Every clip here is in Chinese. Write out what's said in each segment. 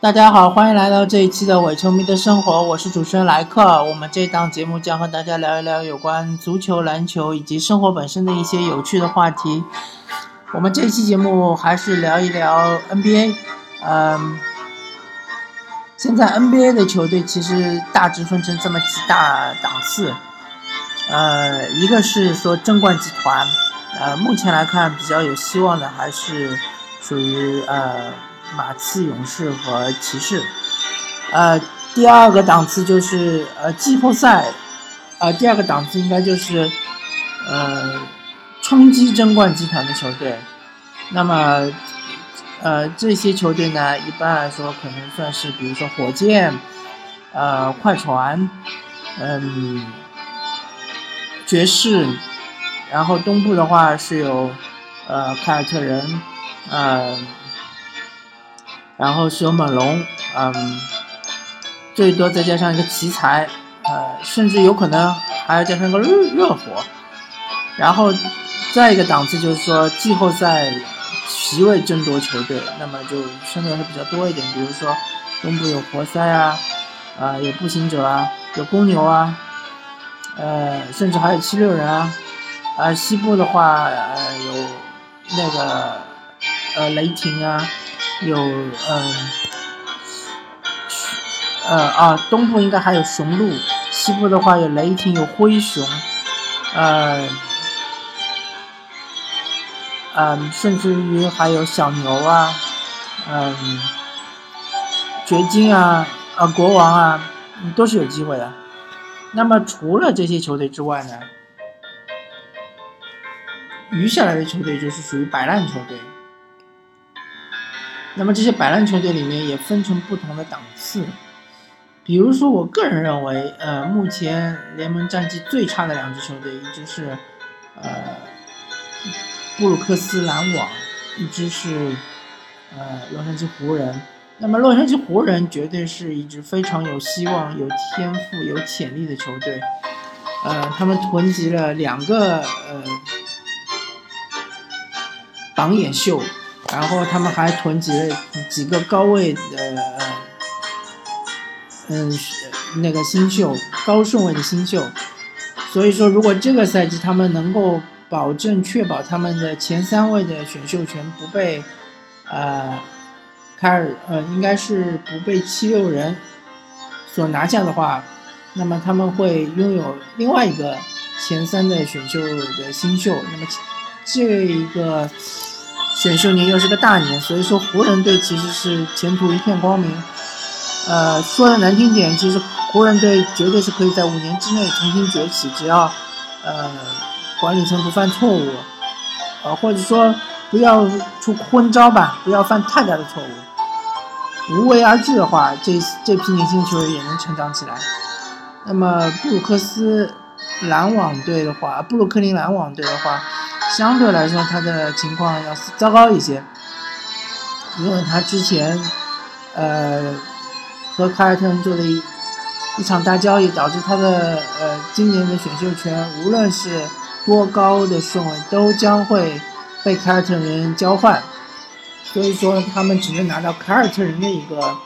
大家好，欢迎来到这一期的伪球迷的生活，我是主持人莱克。我们这档节目将和大家聊一聊有关足球、篮球以及生活本身的一些有趣的话题。我们这期节目还是聊一聊 NBA。嗯，现在 NBA 的球队其实大致分成这么几大档次。呃，一个是说争冠集团，呃，目前来看比较有希望的还是属于呃。马刺勇士和骑士，呃，第二个档次就是呃季后赛，呃，第二个档次应该就是呃冲击争冠集团的球队。那么，呃，这些球队呢，一般来说可能算是，比如说火箭，呃，快船，嗯，爵士，然后东部的话是有呃凯尔特人，呃。然后是有猛龙，嗯，最多再加上一个奇才，呃，甚至有可能还要加上个热热火。然后再一个档次就是说季后赛席位争夺球队，那么就相对来说比较多一点。比如说东部有活塞啊，啊，有步行者啊，有公牛啊，呃，甚至还有七六人啊。啊，西部的话，呃，有那个呃雷霆啊。有嗯，呃啊，东部应该还有雄鹿，西部的话有雷霆，有灰熊，呃，嗯，甚至于还有小牛啊，嗯，掘金啊，啊，国王啊，都是有机会的。那么除了这些球队之外呢，余下来的球队就是属于摆烂球队。那么这些摆烂球队里面也分成不同的档次，比如说，我个人认为，呃，目前联盟战绩最差的两支球队，一支是呃布鲁克斯篮网，一支是呃洛杉矶湖人。那么洛杉矶湖人绝对是一支非常有希望、有天赋、有潜力的球队，呃，他们囤积了两个呃榜眼秀。然后他们还囤积了几个高位的，嗯，那个新秀，高顺位的新秀。所以说，如果这个赛季他们能够保证确保他们的前三位的选秀权不被，呃，凯尔，呃，应该是不被七六人所拿下的话，那么他们会拥有另外一个前三的选秀的新秀。那么这一个。选秀年又是个大年，所以说湖人队其实是前途一片光明。呃，说的难听点，其实湖人队绝对是可以在五年之内重新崛起，只要呃管理层不犯错误，呃或者说不要出昏招吧，不要犯太大的错误，无为而治的话，这这批年轻球员也能成长起来。那么布鲁克斯篮网队的话，布鲁克林篮网队的话。相对来说，他的情况要糟糕一些，因为他之前，呃，和凯尔特人做了一一场大交易，导致他的呃今年的选秀权，无论是多高的顺位，都将会被凯尔特人交换，所以说他们只能拿到凯尔特人的一个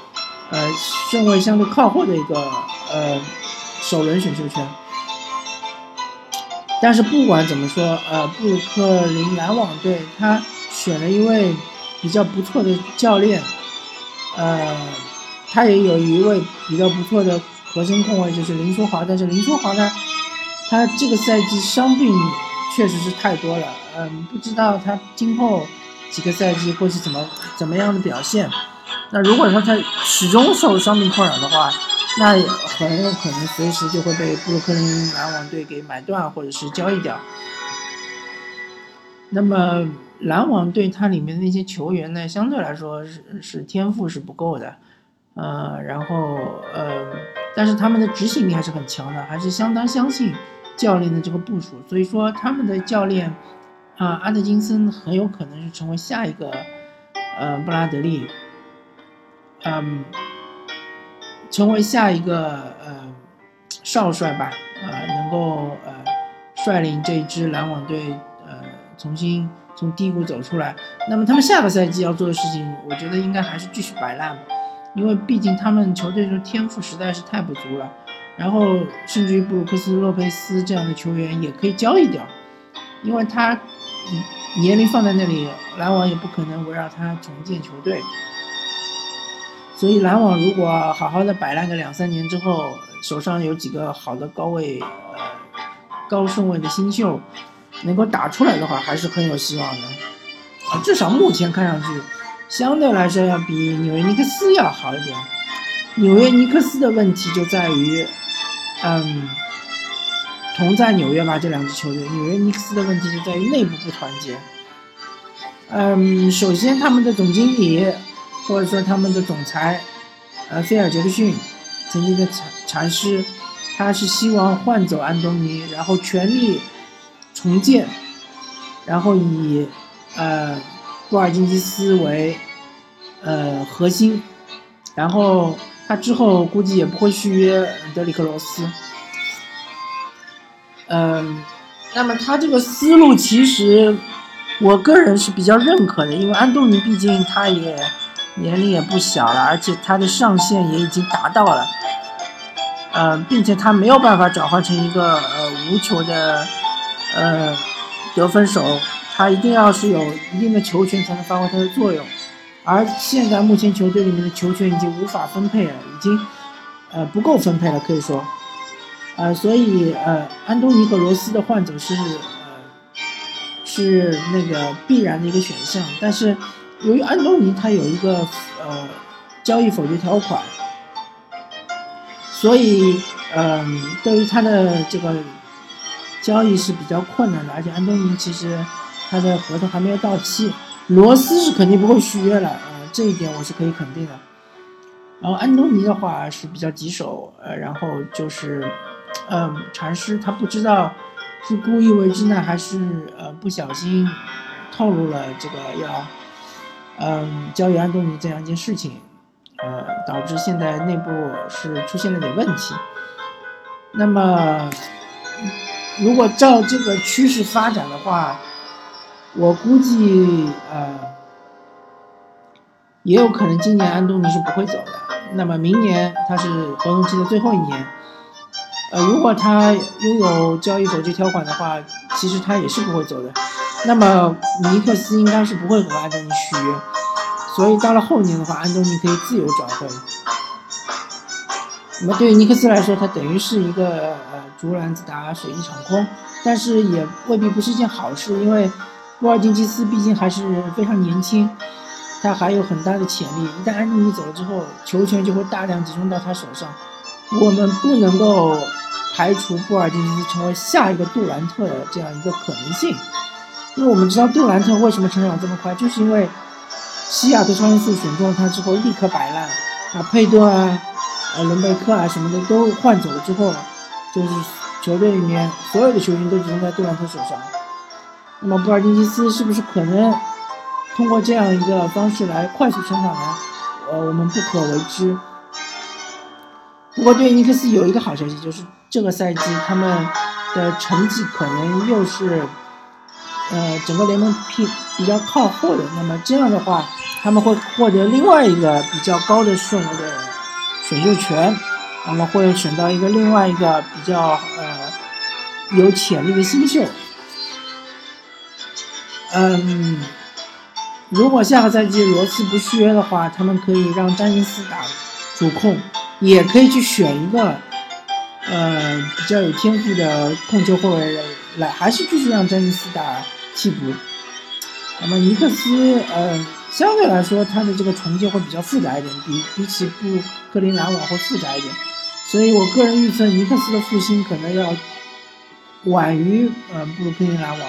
呃顺位相对靠后的一个呃首轮选秀权。但是不管怎么说，呃，布鲁克林篮网队他选了一位比较不错的教练，呃，他也有一位比较不错的核心控卫，就是林书豪。但是林书豪呢，他这个赛季伤病确实是太多了，嗯，不知道他今后几个赛季会是怎么怎么样的表现。那如果说他始终受伤病困扰的话，那很有可能随时就会被布鲁克林篮网队给买断或者是交易掉。那么篮网队它里面的那些球员呢，相对来说是是天赋是不够的，呃，然后呃，但是他们的执行力还是很强的，还是相当相信教练的这个部署。所以说他们的教练啊，阿德金森很有可能是成为下一个呃布拉德利，嗯。成为下一个呃少帅吧，呃，能够呃率领这支篮网队呃重新从低谷走出来。那么他们下个赛季要做的事情，我觉得应该还是继续摆烂吧，因为毕竟他们球队的天赋实在是太不足了。然后甚至于布鲁克斯、洛佩斯这样的球员也可以交易掉，因为他年龄放在那里，篮网也不可能围绕他重建球队。所以篮网如果好好的摆烂个两三年之后，手上有几个好的高位呃高顺位的新秀，能够打出来的话，还是很有希望的。啊，至少目前看上去，相对来说要比纽约尼克斯要好一点。纽约尼克斯的问题就在于，嗯，同在纽约吧这两支球队，纽约尼克斯的问题就在于内部不团结。嗯，首先他们的总经理。或者说他们的总裁，呃，菲尔杰克逊曾经的禅禅师，他是希望换走安东尼，然后全力重建，然后以呃布尔津吉斯为呃核心，然后他之后估计也不会续约德里克罗斯。嗯，那么他这个思路其实我个人是比较认可的，因为安东尼毕竟他也。年龄也不小了，而且他的上限也已经达到了，呃，并且他没有办法转换成一个呃无球的呃得分手，他一定要是有一定的球权才能发挥他的作用，而现在目前球队里面的球权已经无法分配了，已经呃不够分配了，可以说，呃，所以呃安东尼和罗斯的换走是呃是那个必然的一个选项，但是。由于安东尼他有一个呃交易否决条款，所以嗯，对于他的这个交易是比较困难的。而且安东尼其实他的合同还没有到期，罗斯是肯定不会续约了，呃，这一点我是可以肯定的。然后安东尼的话是比较棘手，呃，然后就是嗯，禅师他不知道是故意为之呢，还是呃不小心透露了这个要。嗯，交易安东尼这样一件事情，呃，导致现在内部是出现了点问题。那么，如果照这个趋势发展的话，我估计呃，也有可能今年安东尼是不会走的。那么明年他是合同期的最后一年，呃，如果他拥有交易否决条款的话，其实他也是不会走的。那么尼克斯应该是不会和安东尼续约，所以到了后年的话，安东尼可以自由转会。那么对于尼克斯来说，他等于是一个呃竹篮子打水一场空，但是也未必不是一件好事，因为波尔津吉斯毕竟还是非常年轻，他还有很大的潜力。一旦安东尼走了之后，球权就会大量集中到他手上，我们不能够排除波尔津吉斯成为下一个杜兰特的这样一个可能性。因为我们知道杜兰特为什么成长这么快，就是因为西雅图超音速选中了他之后立刻摆烂，把佩顿啊、呃伦贝克啊什么的都换走了之后，就是球队里面所有的球星都集中在杜兰特手上。那么布尔津吉斯是不是可能通过这样一个方式来快速成长呢？呃，我们不可为之。不过对尼克斯有一个好消息，就是这个赛季他们的成绩可能又是。呃，整个联盟比比较靠后的，那么这样的话，他们会获得另外一个比较高的顺位的选秀权，那么会选到一个另外一个比较呃有潜力的新秀。嗯，如果下个赛季罗斯不续约的话，他们可以让詹尼斯打主控，也可以去选一个呃比较有天赋的控球后卫来，还是继续让詹尼斯打。替补，那么尼克斯，呃，相对来说他的这个重建会比较复杂一点，比比起布克林篮网会复杂一点，所以我个人预测尼克斯的复兴可能要晚于呃布鲁克林篮网。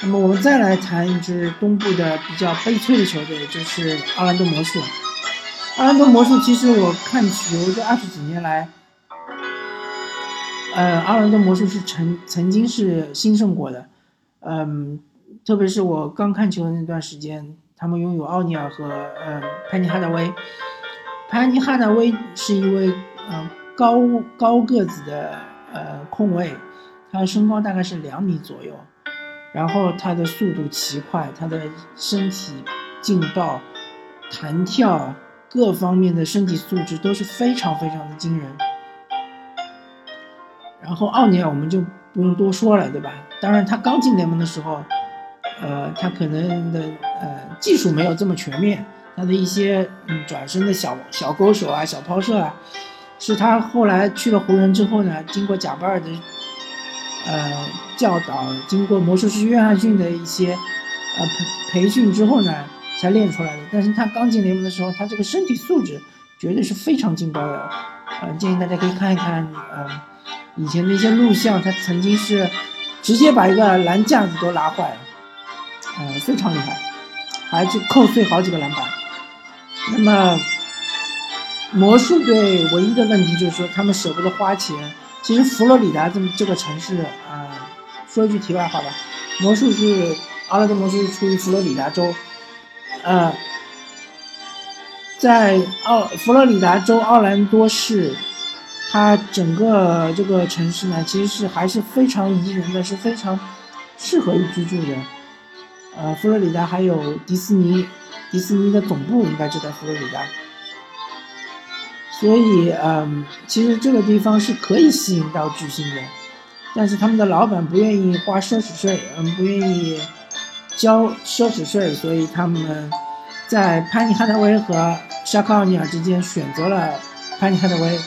那么我们再来谈一支东部的比较悲催的球队，就是奥兰多魔术。奥兰多魔术其实我看球这二十几年来，呃，奥兰多魔术是曾曾经是兴盛过的。嗯，特别是我刚看球的那段时间，他们拥有奥尼尔和呃潘尼哈达威。潘尼哈达威是一位呃高高个子的呃控卫，他身高大概是两米左右，然后他的速度奇快，他的身体劲爆，弹跳，各方面的身体素质都是非常非常的惊人。然后奥尼尔我们就不用多说了，对吧？当然他刚进联盟的时候，呃，他可能的呃技术没有这么全面，他的一些嗯转身的小小勾手啊、小抛射啊，是他后来去了湖人之后呢，经过贾巴尔的呃教导，经过魔术师约翰逊的一些呃培培训之后呢，才练出来的。但是他刚进联盟的时候，他这个身体素质绝对是非常劲爆的，呃，建议大家可以看一看，呃。以前的一些录像，他曾经是直接把一个篮架子都拉坏了，呃，非常厉害，还去扣碎好几个篮板。那么魔术队唯一的问题就是说，他们舍不得花钱。其实佛罗里达这么这个城市啊，说一句题外话吧，魔术是阿拉德魔术是出于佛罗里达州，呃，在奥佛罗里达州奥兰多市。它整个这个城市呢，其实是还是非常宜人的，是非常适合于居住的。呃，佛罗里达还有迪士尼，迪士尼的总部应该就在佛罗里达，所以嗯，其实这个地方是可以吸引到巨星的，但是他们的老板不愿意花奢侈税，嗯，不愿意交奢侈税，所以他们在潘尼哈德威和沙克奥尼尔之间选择了潘尼哈德威。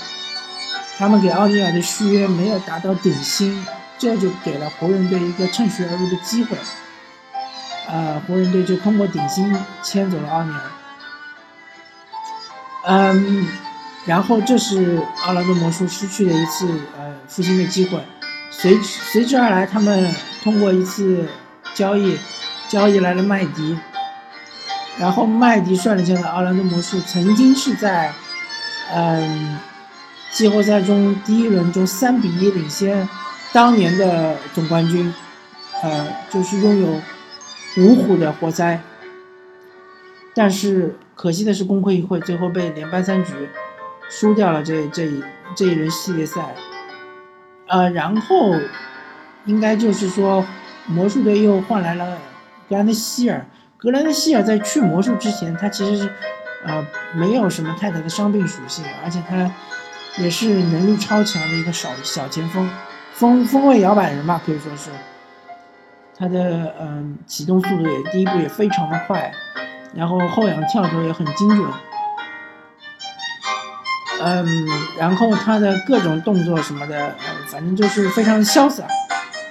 他们给奥尼尔的续约没有达到顶薪，这就给了湖人队一个趁虚而入的机会。呃，湖人队就通过顶薪签走了奥尼尔。嗯，然后这是奥兰多魔术失去的一次呃复兴的机会。随随之而来，他们通过一次交易，交易来了麦迪。然后麦迪率领下的奥兰多魔术曾经是在，嗯。季后赛中第一轮中三比一领先当年的总冠军，呃，就是拥有五虎的活塞。但是可惜的是，功亏一篑，最后被连扳三局，输掉了这这一这一轮系列赛。呃，然后应该就是说，魔术队又换来了格兰德希尔。格兰德希尔在去魔术之前，他其实是呃没有什么太大的伤病属性，而且他。也是能力超强的一个小小前锋，锋锋位摇摆人吧，可以说是。他的嗯启动速度也第一步也非常的快，然后后仰跳投也很精准。嗯，然后他的各种动作什么的，呃，反正就是非常潇洒。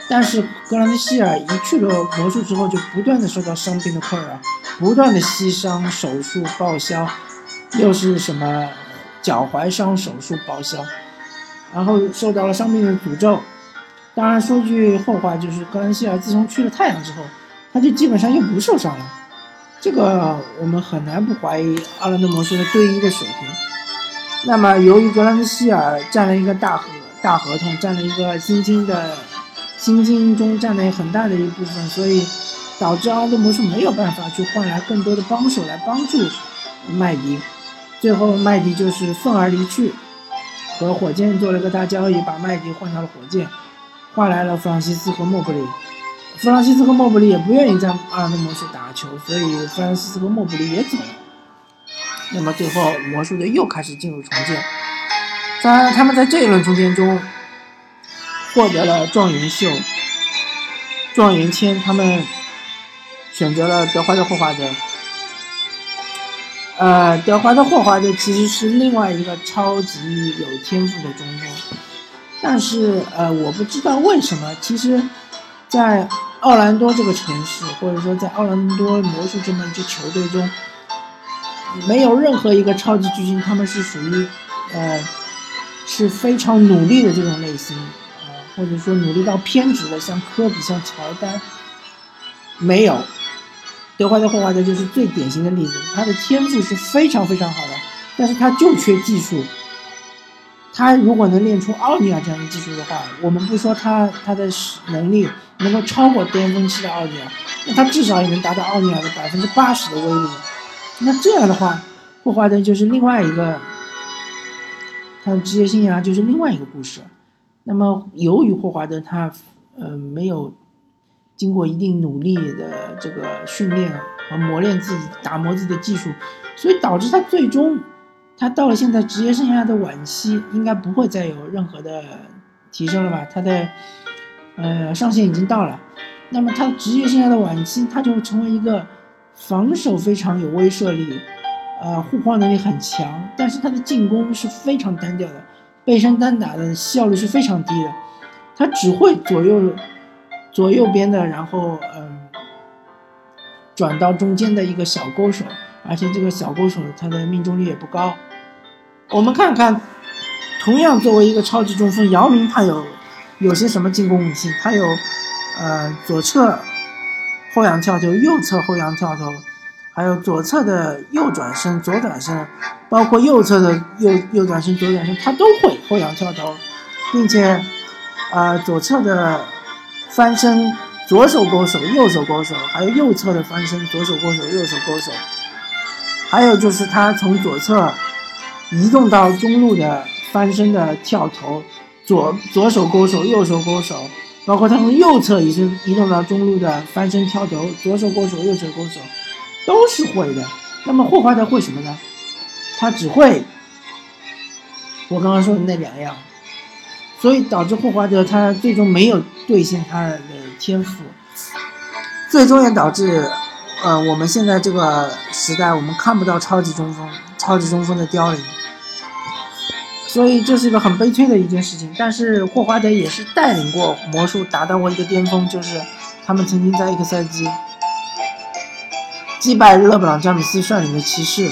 但是格兰德希尔一去了魔术之后，就不断的受到伤病的困扰，不断的膝伤、手术报销，又是什么？脚踝伤手术报销，然后受到了伤病的诅咒。当然说句后话，就是格兰希尔自从去了太阳之后，他就基本上又不受伤了。这个我们很难不怀疑阿兰德魔术的队医的水平。那么由于格兰希尔占了一个大合大合同，占了一个薪金的薪金中占了很大的一部分，所以导致阿兰德魔术没有办法去换来更多的帮手来帮助麦迪。最后，麦迪就是愤而离去，和火箭做了个大交易，把麦迪换到了火箭，换来了弗朗西斯和莫布里。弗朗西斯和莫布里也不愿意在阿兰德魔术打球，所以弗朗西斯和莫布里也走了。那么最后，魔术队又开始进入重建。在他们在这一轮重建中获得了状元秀、状元签，他们选择了德怀特·霍华德。呃，德怀特·霍华德其实是另外一个超级有天赋的中锋，但是呃，我不知道为什么，其实，在奥兰多这个城市，或者说在奥兰多魔术这么一支球队中，没有任何一个超级巨星，他们是属于呃是非常努力的这种类型，呃，或者说努力到偏执的，像科比、像乔丹，没有。德怀特·霍华德就是最典型的例子，他的天赋是非常非常好的，但是他就缺技术。他如果能练出奥尼尔这样的技术的话，我们不说他他的能力能够超过巅峰期的奥尼尔，那他至少也能达到奥尼尔的百分之八十的威力。那这样的话，霍华德就是另外一个，他的职业生涯就是另外一个故事。那么由于霍华德他呃没有。经过一定努力的这个训练和磨练自己、打磨自己的技术，所以导致他最终，他到了现在职业生涯的晚期，应该不会再有任何的提升了吧？他的呃上限已经到了，那么他职业生涯的晚期，他就会成为一个防守非常有威慑力，呃护框能力很强，但是他的进攻是非常单调的，背身单打的效率是非常低的，他只会左右左右边的，然后嗯。转到中间的一个小勾手，而且这个小勾手他的命中率也不高。我们看看，同样作为一个超级中锋，姚明他有有些什么进攻武器？他有呃左侧后仰跳投、右侧后仰跳投，还有左侧的右转身、左转身，包括右侧的右右转身、左转身，他都会后仰跳投，并且啊左侧的翻身。左手勾手，右手勾手，还有右侧的翻身，左手勾手，右手勾手，还有就是他从左侧移动到中路的翻身的跳投，左左手勾手，右手勾手，包括他从右侧移身移动到中路的翻身跳投，左手勾手，右手勾手，都是会的。那么霍华德会什么呢？他只会我刚刚说的那两样，所以导致霍华德他最终没有兑现他的。天赋，最终也导致，呃，我们现在这个时代，我们看不到超级中锋、超级中锋的凋零，所以这是一个很悲催的一件事情。但是霍华德也是带领过魔术达到过一个巅峰，就是他们曾经在一个赛季击败勒布朗詹姆斯率领的骑士，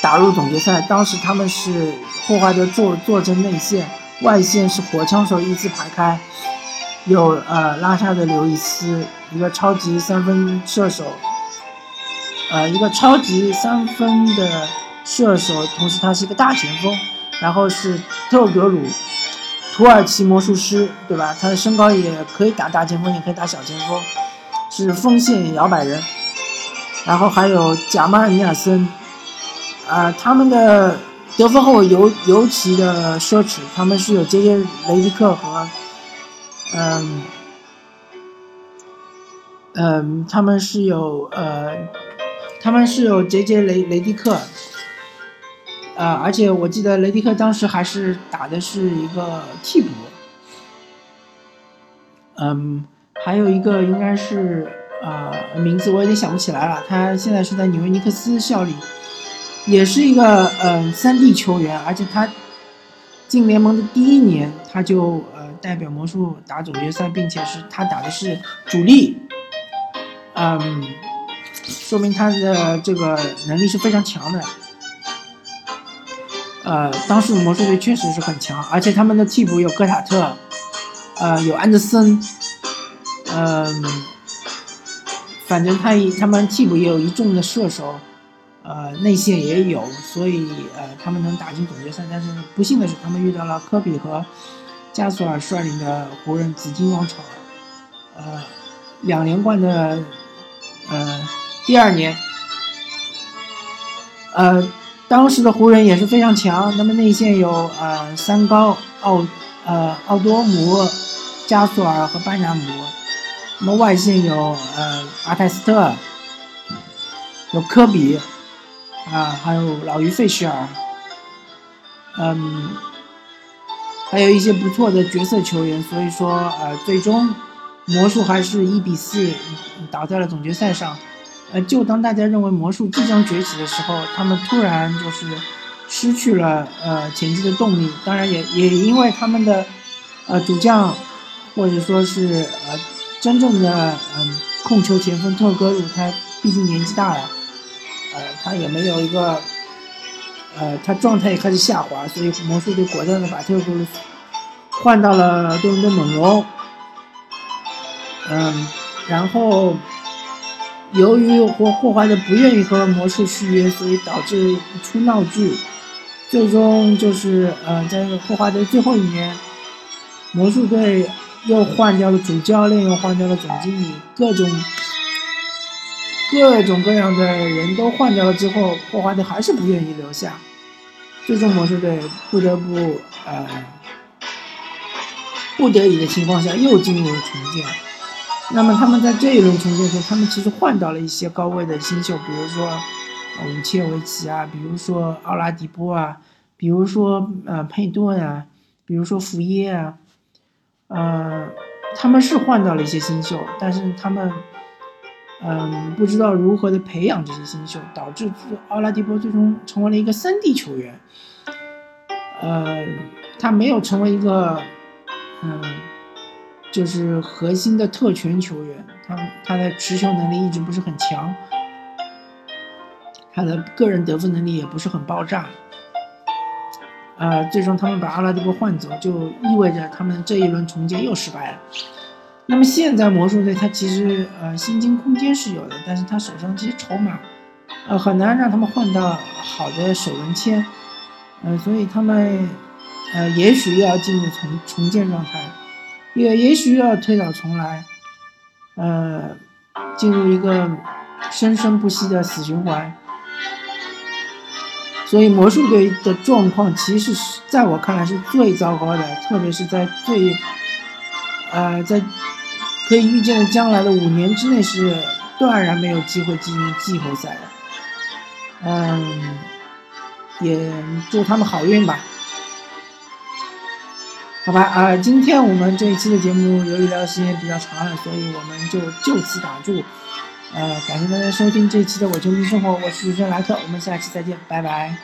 打入总决赛。当时他们是霍华德坐坐镇内线，外线是火枪手依次排开。有呃拉沙的刘易斯，一个超级三分射手，呃一个超级三分的射手，同时他是一个大前锋。然后是特格鲁，土耳其魔术师，对吧？他的身高也可以打大前锋，也可以打小前锋，是锋线摇摆人。然后还有贾马尔尼尔森，啊，他们的得分后尤尤其的奢侈，他们是有杰杰雷迪克和。嗯，嗯，他们是有呃，他们是有杰杰雷雷迪克，呃，而且我记得雷迪克当时还是打的是一个替补，嗯，还有一个应该是呃名字我有点想不起来了，他现在是在纽约尼克斯效力，也是一个嗯三 D 球员，而且他进联盟的第一年他就呃。代表魔术打总决赛，并且是他打的是主力，嗯，说明他的这个能力是非常强的。呃，当时魔术队确实是很强，而且他们的替补有戈塔特，呃，有安德森，嗯，反正他一他们替补也有一众的射手，呃，内线也有，所以呃，他们能打进总决赛。但是不幸的是，他们遇到了科比和。加索尔率领的湖人紫金王朝，呃，两连冠的，呃，第二年，呃，当时的湖人也是非常强。那么内线有呃三高奥呃奥多姆、加索尔和班纳姆。那么外线有呃阿泰斯特，有科比，啊，还有老于费舍尔，嗯。还有一些不错的角色球员，所以说，呃，最终魔术还是一比四倒在了总决赛上。呃，就当大家认为魔术即将崛起的时候，他们突然就是失去了呃前进的动力。当然，也也因为他们的呃主将或者说是呃真正的嗯控球前锋特戈鲁，他毕竟年纪大了，呃，他也没有一个。呃，他状态也开始下滑，所以魔术队果断的把特格鲁换到了多伦多猛龙。嗯，然后由于霍霍华德不愿意和魔术续约，所以导致出闹剧。最终就是呃，在霍华德最后一年，魔术队又换掉了主教练，又换掉了总经理，各种各种各样的人都换掉了之后，霍华德还是不愿意留下。最终魔术队不得不呃不得已的情况下又进入了重建，那么他们在这一轮重建中，他们其实换到了一些高位的新秀，比如说武切维奇啊，比如说奥拉迪波啊，比如说呃佩顿啊，比如说福耶啊，呃，他们是换到了一些新秀，但是他们嗯不知道如何的培养这些新秀，导致奥拉迪波最终成为了一个三 D 球员，呃，他没有成为一个嗯。就是核心的特权球员，他他的持球能力一直不是很强，他的个人得分能力也不是很爆炸。呃，最终他们把阿拉迪波换走，就意味着他们这一轮重建又失败了。那么现在魔术队他其实呃薪金空间是有的，但是他手上这些筹码，呃很难让他们换到好的首轮签，呃，所以他们呃也许又要进入重重建状态。也也许又要推倒重来，呃，进入一个生生不息的死循环。所以魔术队的状况其实是在我看来是最糟糕的，特别是在最，呃，在可以预见的将来的五年之内是断然没有机会进入季后赛的。嗯，也祝他们好运吧。好吧，啊，今天我们这一期的节目由于聊的时间比较长了，所以我们就就此打住。呃，感谢大家收听这一期的《我球迷生活》，我是主持人莱克，我们下期再见，拜拜。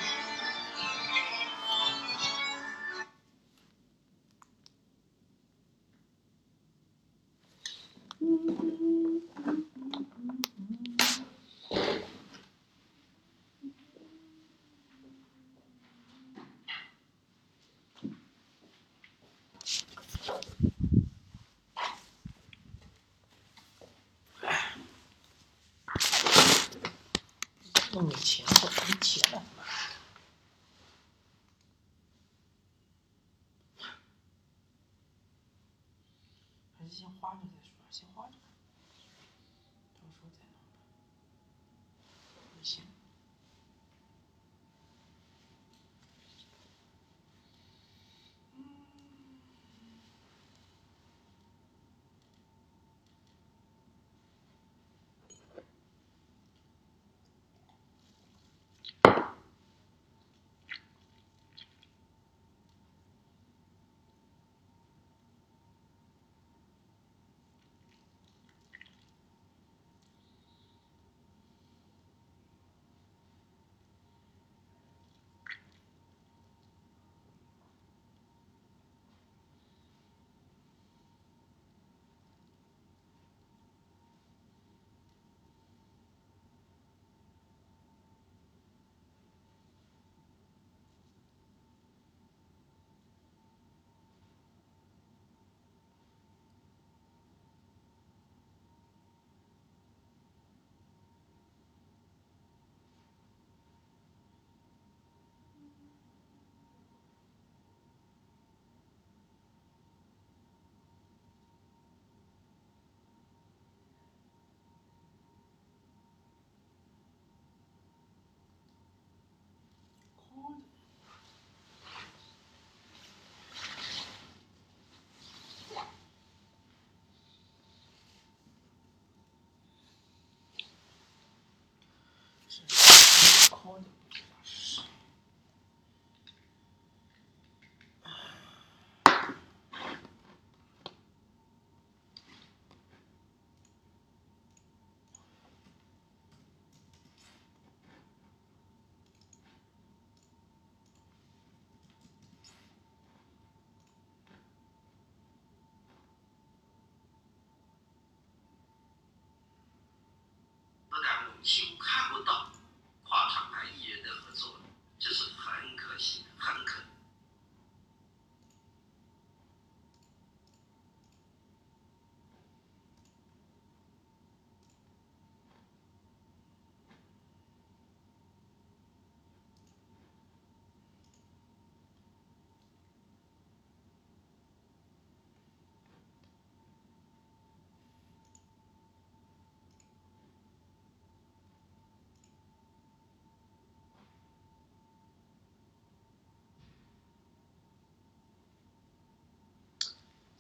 没钱，我没钱了。几乎看不到跨厂牌艺人的合作，这是很可惜，很可。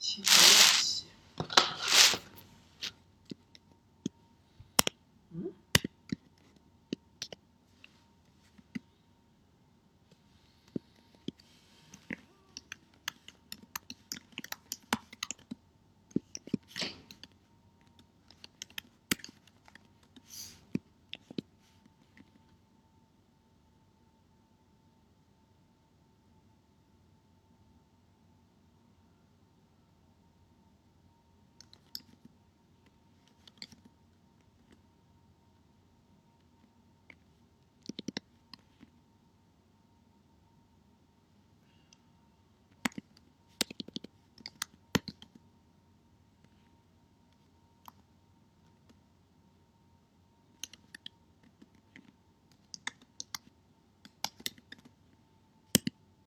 其实。